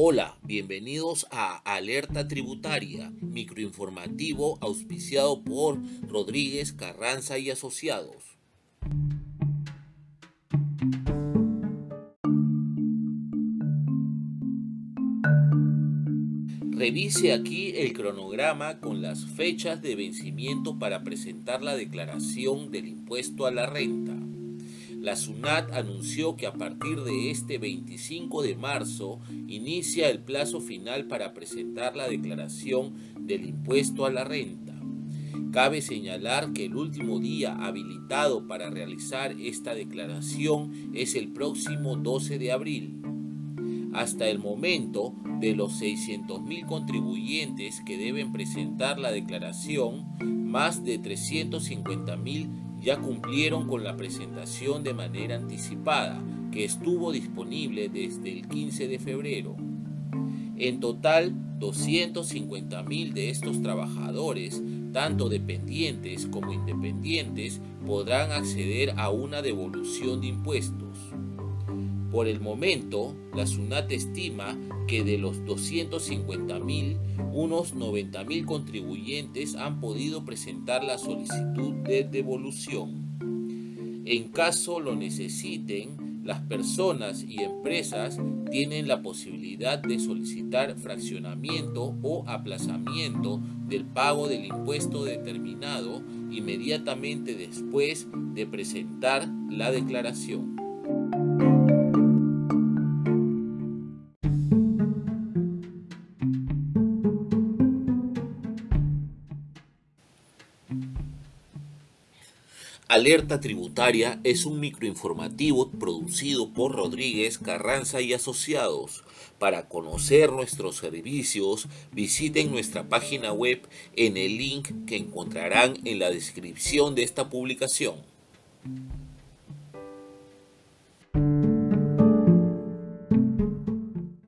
Hola, bienvenidos a Alerta Tributaria, microinformativo auspiciado por Rodríguez Carranza y Asociados. Revise aquí el cronograma con las fechas de vencimiento para presentar la declaración del impuesto a la renta. La SUNAT anunció que a partir de este 25 de marzo inicia el plazo final para presentar la declaración del impuesto a la renta. Cabe señalar que el último día habilitado para realizar esta declaración es el próximo 12 de abril. Hasta el momento, de los 600.000 contribuyentes que deben presentar la declaración, más de 350.000 ya cumplieron con la presentación de manera anticipada, que estuvo disponible desde el 15 de febrero. En total, 250.000 de estos trabajadores, tanto dependientes como independientes, podrán acceder a una devolución de impuestos. Por el momento, la SUNAT estima que de los 250.000, unos 90.000 contribuyentes han podido presentar la solicitud de devolución. En caso lo necesiten, las personas y empresas tienen la posibilidad de solicitar fraccionamiento o aplazamiento del pago del impuesto determinado inmediatamente después de presentar la declaración. Alerta Tributaria es un microinformativo producido por Rodríguez Carranza y Asociados. Para conocer nuestros servicios, visiten nuestra página web en el link que encontrarán en la descripción de esta publicación.